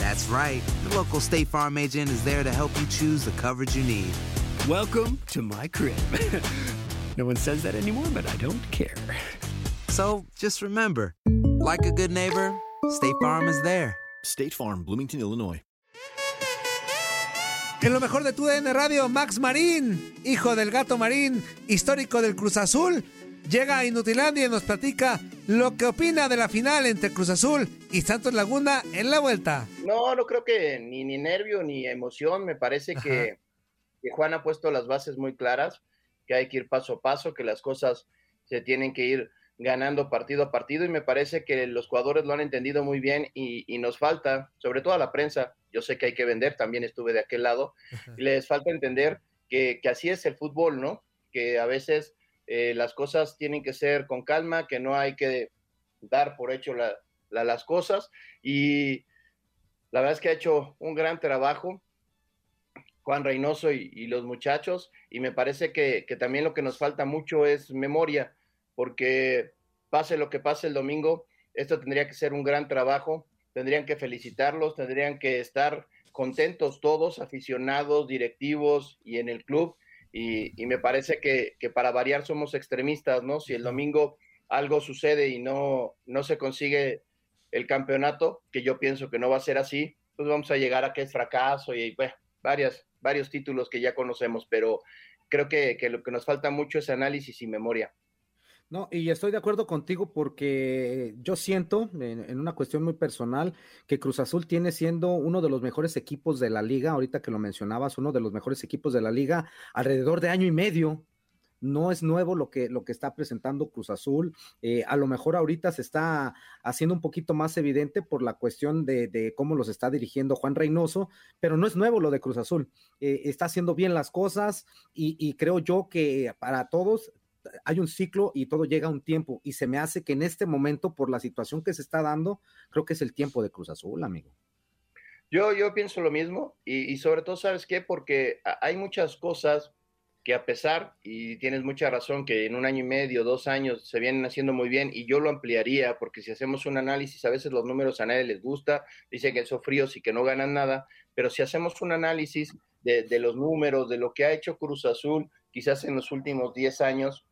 That's right. The local State Farm agent is there to help you choose the coverage you need. Welcome to my crib. no one says that anymore, but I don't care. So just remember, like a good neighbor, State Farm is there. State Farm, Bloomington, Illinois. En lo mejor de tu DN Radio, Max Marín, hijo del gato Marín, histórico del Cruz Azul, llega a Inutilandia y nos platica lo que opina de la final entre Cruz Azul y Santos Laguna en la vuelta. No, no creo que ni, ni nervio ni emoción. Me parece que, que Juan ha puesto las bases muy claras, que hay que ir paso a paso, que las cosas se tienen que ir ganando partido a partido y me parece que los jugadores lo han entendido muy bien y, y nos falta, sobre todo a la prensa, yo sé que hay que vender, también estuve de aquel lado, y les falta entender que, que así es el fútbol, ¿no? Que a veces eh, las cosas tienen que ser con calma, que no hay que dar por hecho la- la- las cosas. Y la verdad es que ha hecho un gran trabajo Juan Reynoso y, y los muchachos. Y me parece que, que también lo que nos falta mucho es memoria porque pase lo que pase el domingo, esto tendría que ser un gran trabajo, tendrían que felicitarlos, tendrían que estar contentos todos, aficionados, directivos y en el club y, y me parece que, que para variar somos extremistas, ¿no? Si el domingo algo sucede y no, no se consigue el campeonato, que yo pienso que no va a ser así, pues vamos a llegar a que es fracaso y bueno, varias, varios títulos que ya conocemos, pero creo que, que lo que nos falta mucho es análisis y memoria. No, y estoy de acuerdo contigo porque yo siento, en, una cuestión muy personal, que Cruz Azul tiene siendo uno de los mejores equipos de la liga, ahorita que lo mencionabas, uno de los mejores equipos de la liga, alrededor de año y medio. No es nuevo lo que, lo que está presentando Cruz Azul. Eh, a lo mejor ahorita se está haciendo un poquito más evidente por la cuestión de, de cómo los está dirigiendo Juan Reynoso, pero no es nuevo lo de Cruz Azul. Eh, está haciendo bien las cosas y, y creo yo que para todos hay un ciclo y todo llega a un tiempo y se me hace que en este momento por la situación que se está dando, creo que es el tiempo de Cruz Azul, amigo. Yo, yo pienso lo mismo y, sobre todo, ¿sabes qué? Porque hay muchas cosas que a pesar, y tienes mucha razón, que en un año y medio, dos años se vienen haciendo muy bien y yo lo ampliaría porque si hacemos un análisis, a veces los números a nadie les gusta, dicen que son fríos y que no ganan nada, pero si hacemos un análisis de, de los números, de lo que ha hecho Cruz Azul quizás en los últimos 10 años,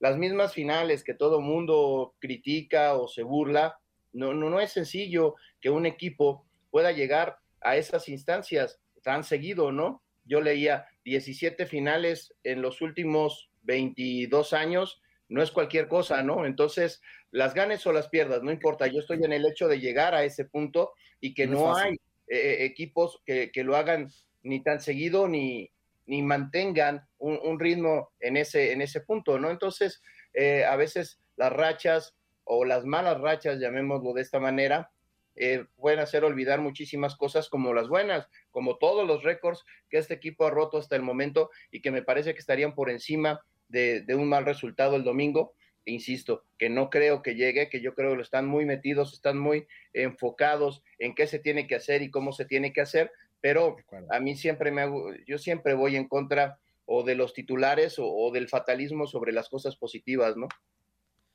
las mismas finales que todo mundo critica o se burla, no, no, no es sencillo que un equipo pueda llegar a esas instancias tan seguido, ¿no? Yo leía 17 finales en los últimos 22 años, no es cualquier cosa, ¿no? Entonces, las ganes o las pierdas, no importa, yo estoy en el hecho de llegar a ese punto y que No hay eh, equipos que, que lo hagan ni tan seguido ni, ni mantengan un, ritmo en ese, en ese punto, ¿no? Entonces, eh, a veces las rachas o las malas rachas, llamémoslo de esta manera, eh, pueden hacer olvidar muchísimas cosas como las buenas, como todos los récords que este equipo ha roto hasta el momento y que me parece que estarían por encima de, de un mal resultado el domingo. insisto, que no creo que llegue, que yo creo que están muy metidos, están muy enfocados en qué se tiene que hacer y cómo se tiene que hacer, pero a mí siempre me hago, yo siempre voy en contra o de los titulares o, del fatalismo sobre las cosas positivas, ¿no?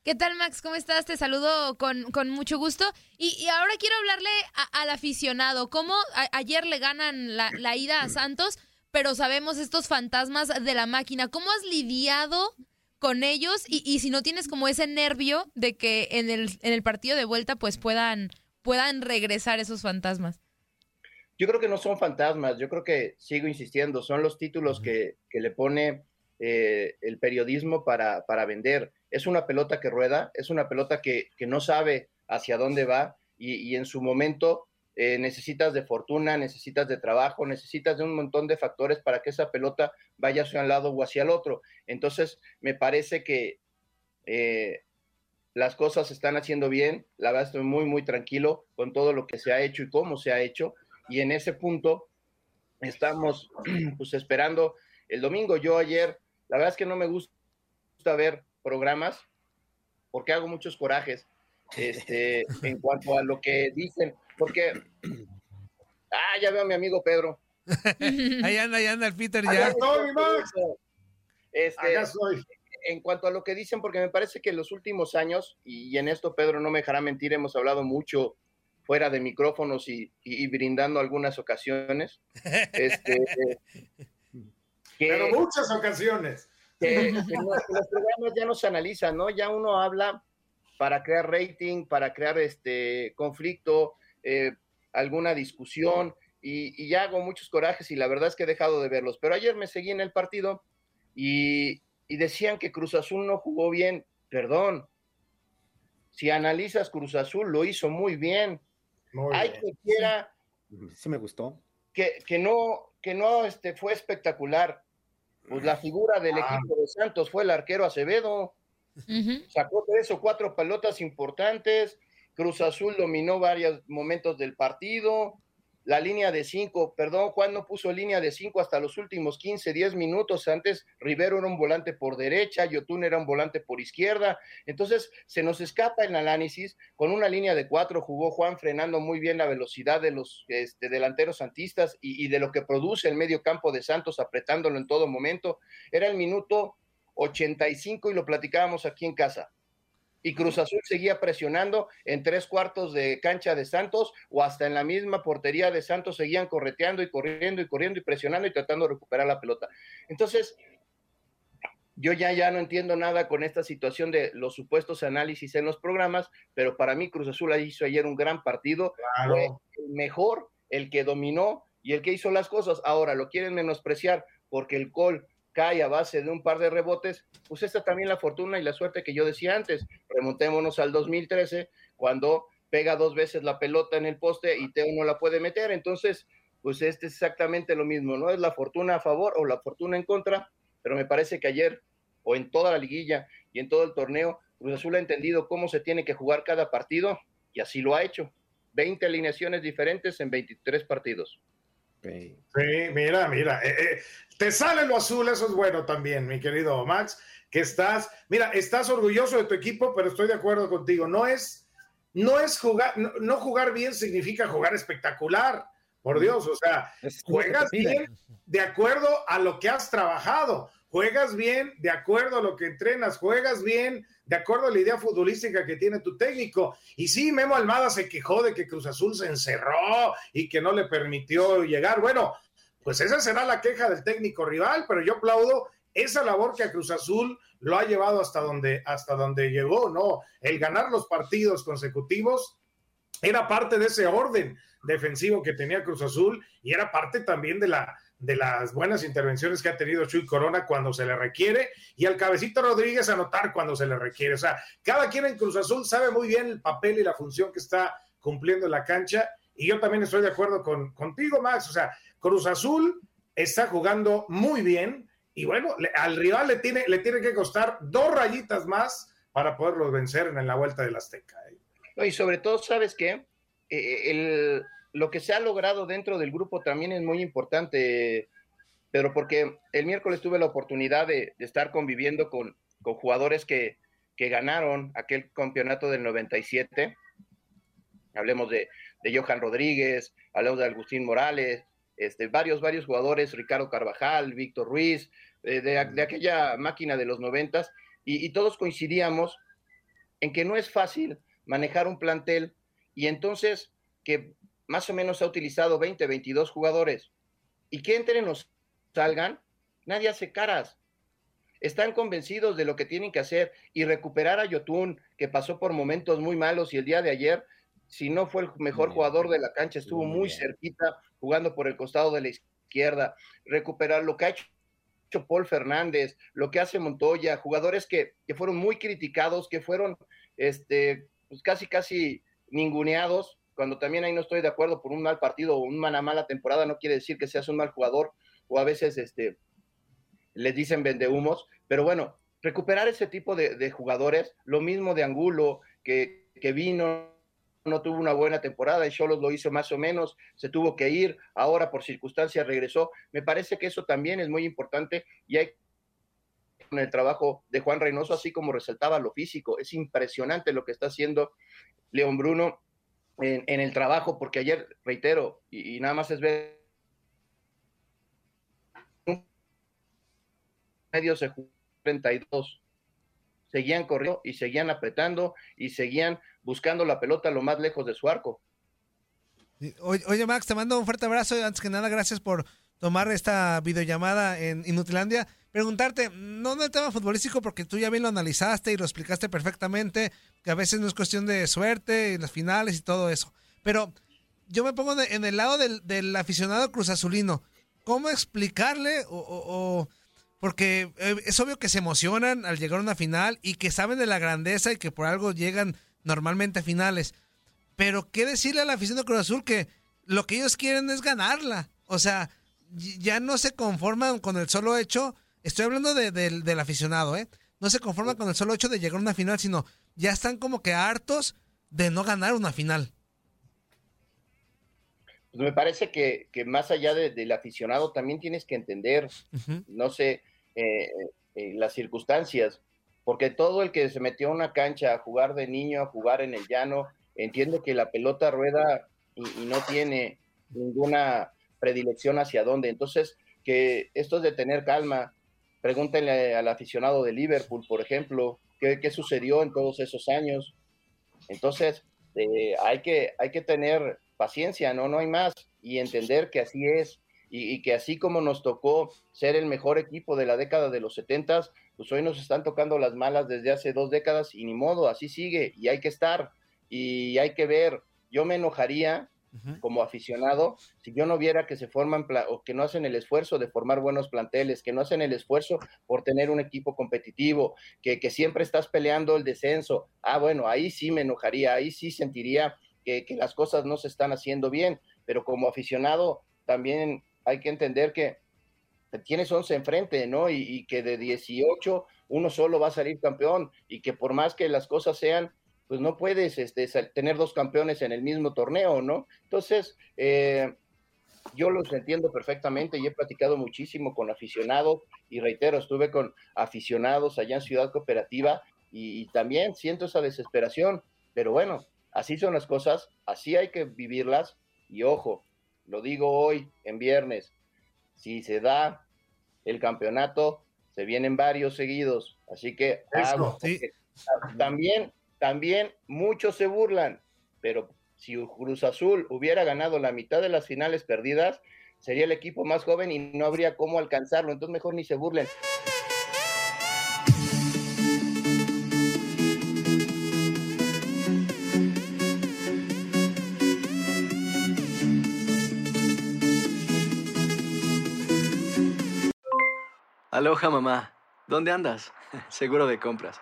¿Qué tal, Max? ¿Cómo estás? Te saludo con, mucho gusto. Y, ahora quiero hablarle al aficionado. ¿Cómo ayer le ganan la, la, ida a Santos, pero sabemos estos fantasmas de la máquina? ¿Cómo has lidiado con ellos? Y, y si no tienes como ese nervio de que en el, en el partido de vuelta pues puedan, puedan regresar esos fantasmas. Yo creo que no son fantasmas, yo creo que sigo insistiendo, son los títulos que, le pone eh, el periodismo para, para, vender. Es una pelota que rueda, es una pelota que, no sabe hacia dónde va y, en su momento eh, necesitas de fortuna, necesitas de trabajo, necesitas de un montón de factores para que esa pelota vaya hacia un lado o hacia el otro. Entonces, me parece que eh, las cosas se están haciendo bien, la verdad estoy muy, muy tranquilo con todo lo que se ha hecho y cómo se ha hecho y en ese punto estamos pues esperando el domingo. Yo ayer, la verdad es que no me gusta ver programas porque hago muchos corajes este, en cuanto a lo que dicen, porque, ah, ya veo a mi amigo Pedro. ahí anda, ahí anda el Peter ya. Este, En cuanto a lo que dicen, porque me parece que en los últimos años, y en esto Pedro no me dejará mentir, hemos hablado mucho fuera de micrófonos y, brindando algunas ocasiones. Este, Pero muchas ocasiones. Que, los programas ya no se analizan, ¿no? Ya uno habla para crear rating, para crear este conflicto, eh, alguna discusión, y, y, ya hago muchos corajes y la verdad es que he dejado de verlos. Pero ayer me seguí en el partido y, y decían que Cruz Azul no jugó bien. Perdón, si analizas Cruz Azul, lo hizo muy bien. Hay que quiera. Sí, me gustó. Que, que no, que no este, fue espectacular. Pues la figura del ah. equipo de Santos fue el arquero Acevedo. Sacó tres o cuatro pelotas importantes. Cruz Azul dominó varios momentos del partido la línea de cinco, perdón, Juan no puso línea de cinco hasta los últimos 15, 10 minutos. Antes Rivero era un volante por derecha, Yotun era un volante por izquierda. Entonces se nos escapa el análisis. Con una línea de cuatro jugó Juan frenando muy bien la velocidad de los este, delanteros santistas y, y de lo que produce el medio campo de Santos, apretándolo en todo momento. Era el minuto 85 y lo platicábamos aquí en casa y Cruz Azul seguía presionando en tres cuartos de cancha de Santos o hasta en la misma portería de Santos seguían correteando y corriendo y corriendo y presionando y tratando de recuperar la pelota. Entonces, yo ya, ya no entiendo nada con esta situación de los supuestos análisis en los programas, pero para mí Cruz Azul hizo ayer un gran partido, fue el mejor, el que dominó y el que hizo las cosas. Ahora lo quieren menospreciar porque el gol cae a base de un par de rebotes, pues esta también la fortuna y la suerte que yo decía antes. Remontémonos al 2013, cuando pega dos veces la pelota en el poste y Teo no la puede meter. Entonces, pues este es exactamente lo mismo, ¿no? Es la fortuna a favor o la fortuna en contra, pero me parece que ayer o en toda la liguilla y en todo el torneo, Cruz Azul ha entendido cómo se tiene que jugar cada partido y así lo ha hecho. 20 alineaciones diferentes en 23 partidos. Sí, mira, mira, eh, eh, te sale lo azul, eso es bueno también, mi querido Max, que estás, mira, estás orgulloso de tu equipo, pero estoy de acuerdo contigo, no es, no es jugar, no, jugar bien significa jugar espectacular, por Dios, o sea, juegas bien de acuerdo a lo que has trabajado, juegas bien de acuerdo a lo que entrenas, juegas bien de acuerdo a la idea futbolística que tiene tu técnico. Y sí, Memo Almada se quejó de que Cruz Azul se encerró y que no le permitió llegar. Bueno, pues esa será la queja del técnico rival, pero yo aplaudo esa labor que a Cruz Azul lo ha llevado hasta donde, hasta donde llegó, ¿no? El ganar los partidos consecutivos era parte de ese orden defensivo que tenía Cruz Azul y era parte también de la, de las buenas intervenciones que ha tenido Chuy Corona cuando se le requiere y al cabecito Rodríguez anotar cuando se le requiere. O sea, cada quien en Cruz Azul sabe muy bien el papel y la función que está cumpliendo en la cancha y yo también estoy de acuerdo con, contigo, Max. O sea, Cruz Azul está jugando muy bien y bueno, al rival le tiene, le tiene que costar dos rayitas más para poderlos vencer en la vuelta del Azteca. ¿eh? Y sobre todo, ¿sabes qué? Eh, el lo que se ha logrado dentro del grupo también es muy importante, Pedro, porque el miércoles tuve la oportunidad de, estar conviviendo con, jugadores que, que ganaron aquel campeonato del 97. Hablemos de, de Johan Rodríguez, hablemos de Agustín Morales, este, varios, varios jugadores, Ricardo Carvajal, Víctor Ruiz, eh, de, de, aquella máquina de los noventas, y todos coincidíamos en que no es fácil manejar un plantel. Y entonces que más o menos ha utilizado 20, 22 jugadores. Y que entren o salgan, nadie hace caras. Están convencidos de lo que tienen que hacer. Y recuperar a Yotun, que pasó por momentos muy malos y el día de ayer, si no fue el mejor jugador de la cancha, estuvo muy, muy cerquita jugando por el costado de la izquierda. Recuperar lo que ha hecho Paul Fernández, lo que hace Montoya, jugadores que, que fueron muy criticados, que fueron este, pues casi, casi ninguneados, cuando también ahí no estoy de acuerdo por un mal partido o una mala temporada, no quiere decir que seas un mal jugador, o a veces este, les dicen vendehumos, pero bueno, recuperar ese tipo de, jugadores, lo mismo de Angulo, que, que, vino, no tuvo una buena temporada, y Cholos lo hizo más o menos, se tuvo que ir, ahora por circunstancias regresó, me parece que eso también es muy importante y hay con el trabajo de Juan Reynoso, así como resaltaba lo físico. Es impresionante lo que está haciendo León Bruno en, el trabajo, porque ayer, reitero, y, nada más es ver medio se 32 seguían corriendo y seguían apretando y seguían buscando la pelota lo más lejos de su arco. Oye, Max, te mando un fuerte abrazo. Antes que nada, gracias por tomar esta videollamada en Inutilandia. Preguntarte, no en el tema futbolístico, porque tú ya bien lo analizaste y lo explicaste perfectamente, que a veces no es cuestión de suerte y las finales y todo eso. Pero yo me pongo en el lado del, del aficionado cruzazulino. ¿Cómo explicarle o, porque es obvio que se emocionan al llegar a una final y que saben de la grandeza y que por algo llegan normalmente a finales. Pero qué decirle a la afición de Cruz Azul que lo que ellos quieren es ganarla. O sea, ya no se conforman con el solo hecho, estoy hablando de, de, del aficionado, ¿eh? No se conforman con el solo hecho de llegar a una final, sino ya están como que hartos de no ganar una final. Pues me parece que, que más allá de, del aficionado también tienes que entender, uh -huh. no sé, eh, eh, las circunstancias, porque todo el que se metió a una cancha a jugar de niño, a jugar en el llano, entiendo que la pelota rueda y, y no tiene ninguna predilección hacia dónde. Entonces, que esto es de tener calma. Pregúntenle al aficionado de Liverpool, por ejemplo, qué, sucedió en todos esos años. Entonces, eh, hay, que, hay que tener paciencia, ¿no? No hay más. Y entender que así es. Y, y, que así como nos tocó ser el mejor equipo de la década de los setentas, pues hoy nos están tocando las malas desde hace dos décadas y ni modo, así sigue. Y hay que estar. Y hay que ver. Yo me enojaría como aficionado, si yo no viera que se forman o que no hacen el esfuerzo de formar buenos planteles, que no hacen el esfuerzo por tener un equipo competitivo, que, siempre estás peleando el descenso, ah, bueno, ahí sí me enojaría, ahí sí sentiría que, las cosas no se están haciendo bien, pero como aficionado también hay que entender que tienes 11 enfrente, ¿no? Y, y que de 18 uno solo va a salir campeón y que por más que las cosas sean pues no puedes este, tener dos campeones en el mismo torneo, ¿no? Entonces, eh, yo los entiendo perfectamente y he platicado muchísimo con aficionados y reitero, estuve con aficionados allá en Ciudad Cooperativa y, y también siento esa desesperación, pero bueno, así son las cosas, así hay que vivirlas y ojo, lo digo hoy en viernes, si se da el campeonato, se vienen varios seguidos, así que hago, sí. también también muchos se burlan, pero si Cruz Azul hubiera ganado la mitad de las finales perdidas, sería el equipo más joven y no habría cómo alcanzarlo, entonces mejor ni se burlen. Aloha mamá, ¿dónde andas? Seguro de compras.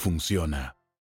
funciona.